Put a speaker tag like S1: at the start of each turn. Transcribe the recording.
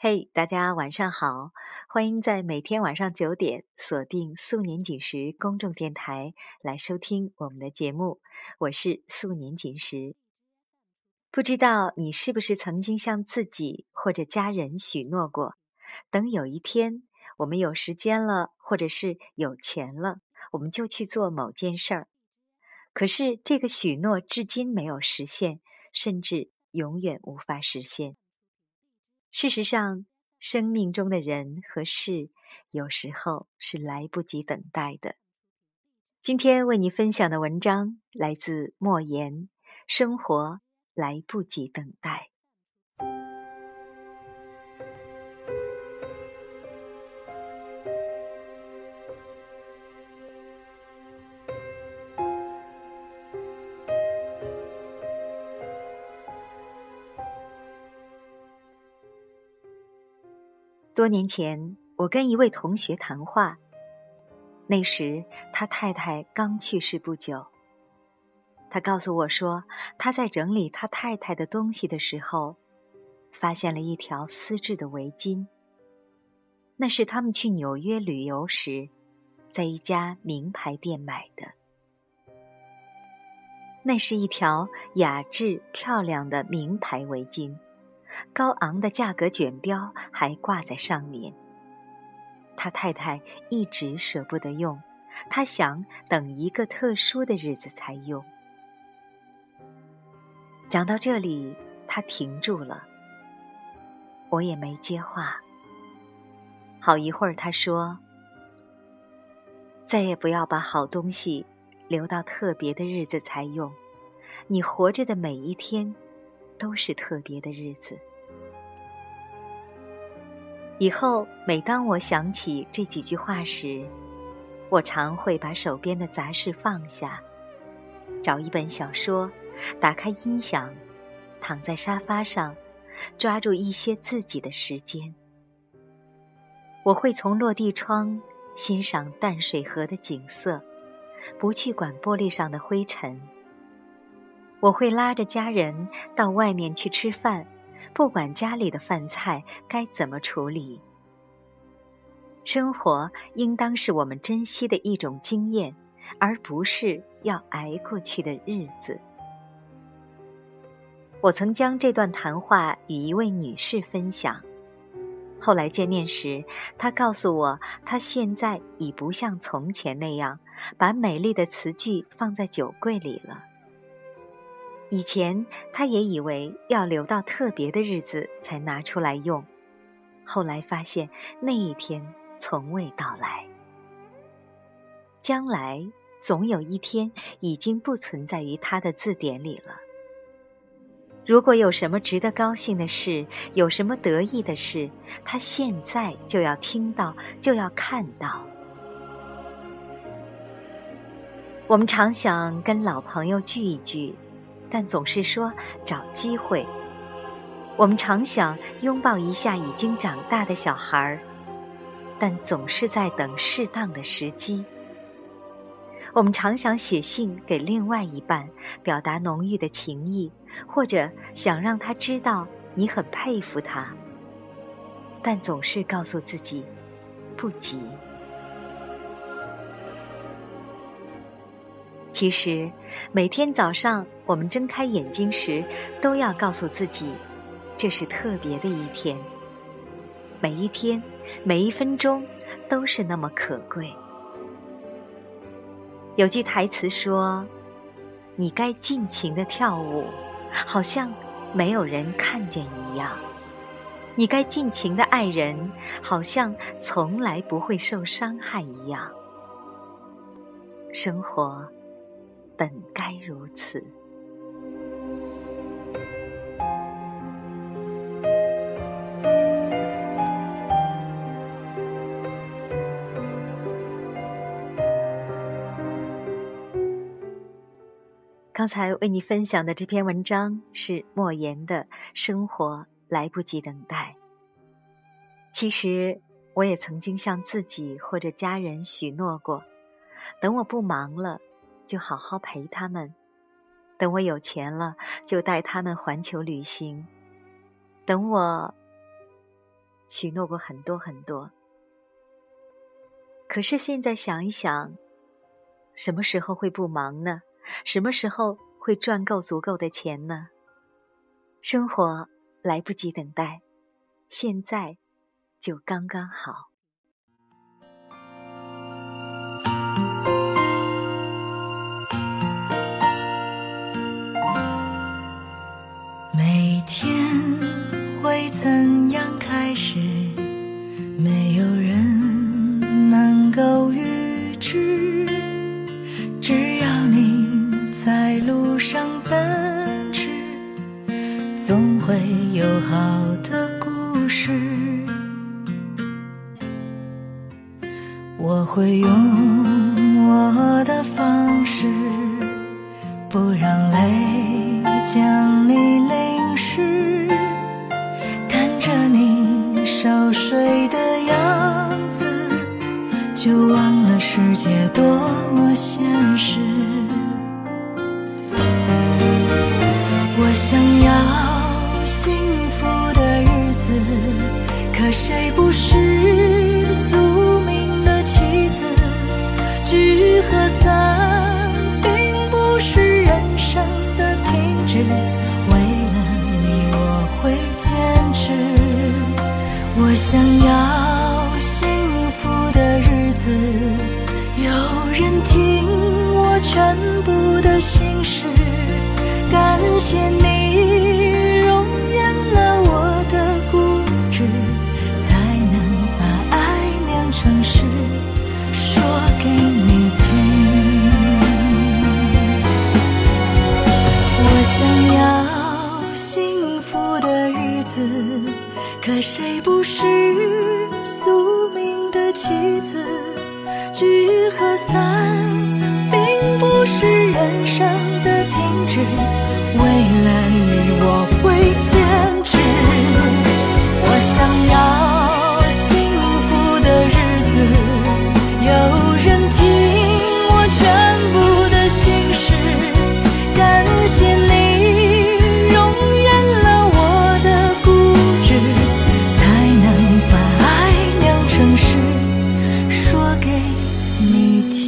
S1: 嘿，大家晚上好！欢迎在每天晚上九点锁定素年锦时公众电台来收听我们的节目。我是素年锦时。不知道你是不是曾经向自己或者家人许诺过，等有一天我们有时间了，或者是有钱了，我们就去做某件事儿。可是这个许诺至今没有实现，甚至永远无法实现。事实上，生命中的人和事，有时候是来不及等待的。今天为你分享的文章来自莫言，生活来不及等待。多年前，我跟一位同学谈话。那时，他太太刚去世不久。他告诉我说，他在整理他太太的东西的时候，发现了一条丝质的围巾。那是他们去纽约旅游时，在一家名牌店买的。那是一条雅致漂亮的名牌围巾。高昂的价格卷标还挂在上面。他太太一直舍不得用，他想等一个特殊的日子才用。讲到这里，他停住了，我也没接话。好一会儿，他说：“再也不要把好东西留到特别的日子才用，你活着的每一天。”都是特别的日子。以后每当我想起这几句话时，我常会把手边的杂事放下，找一本小说，打开音响，躺在沙发上，抓住一些自己的时间。我会从落地窗欣赏淡水河的景色，不去管玻璃上的灰尘。我会拉着家人到外面去吃饭，不管家里的饭菜该怎么处理。生活应当是我们珍惜的一种经验，而不是要挨过去的日子。我曾将这段谈话与一位女士分享，后来见面时，她告诉我，她现在已不像从前那样把美丽的词句放在酒柜里了。以前，他也以为要留到特别的日子才拿出来用，后来发现那一天从未到来。将来总有一天已经不存在于他的字典里了。如果有什么值得高兴的事，有什么得意的事，他现在就要听到，就要看到。我们常想跟老朋友聚一聚。但总是说找机会。我们常想拥抱一下已经长大的小孩儿，但总是在等适当的时机。我们常想写信给另外一半，表达浓郁的情谊，或者想让他知道你很佩服他，但总是告诉自己不急。其实，每天早上我们睁开眼睛时，都要告诉自己，这是特别的一天。每一天，每一分钟，都是那么可贵。有句台词说：“你该尽情的跳舞，好像没有人看见一样；你该尽情的爱人，好像从来不会受伤害一样。”生活。该如此。刚才为你分享的这篇文章是莫言的《生活来不及等待》。其实，我也曾经向自己或者家人许诺过，等我不忙了。就好好陪他们，等我有钱了，就带他们环球旅行。等我许诺过很多很多。可是现在想一想，什么时候会不忙呢？什么时候会赚够足够的钱呢？生活来不及等待，现在就刚刚好。
S2: 路上奔驰，总会有好的故事。我会用我的方式，不让泪将你淋湿。看着你熟睡的样子，就忘了世界多么险谁不是宿命的棋子？聚和散并不是人生的停止，为了你我会坚持。我想要幸福的日子，有人听我全部的心事。感谢你和散并不是人生的停止，为了你我会坚持，我想要幸福的日子，有人听我全部的心事，感谢你容忍了我的固执，才能把爱酿成诗，说给。你听